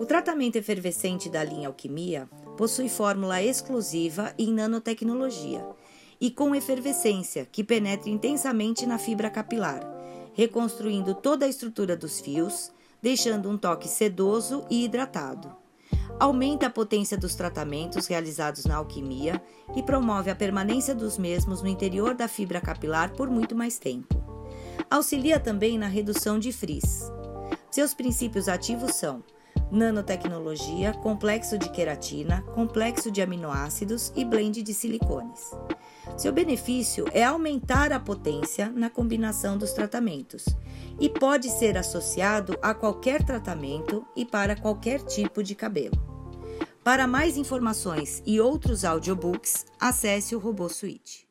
O tratamento efervescente da linha Alquimia possui fórmula exclusiva em nanotecnologia e com efervescência que penetra intensamente na fibra capilar, reconstruindo toda a estrutura dos fios, deixando um toque sedoso e hidratado. Aumenta a potência dos tratamentos realizados na alquimia e promove a permanência dos mesmos no interior da fibra capilar por muito mais tempo. Auxilia também na redução de frizz. Seus princípios ativos são nanotecnologia, complexo de queratina, complexo de aminoácidos e blend de silicones. Seu benefício é aumentar a potência na combinação dos tratamentos e pode ser associado a qualquer tratamento e para qualquer tipo de cabelo. Para mais informações e outros audiobooks, acesse o Robô Suite.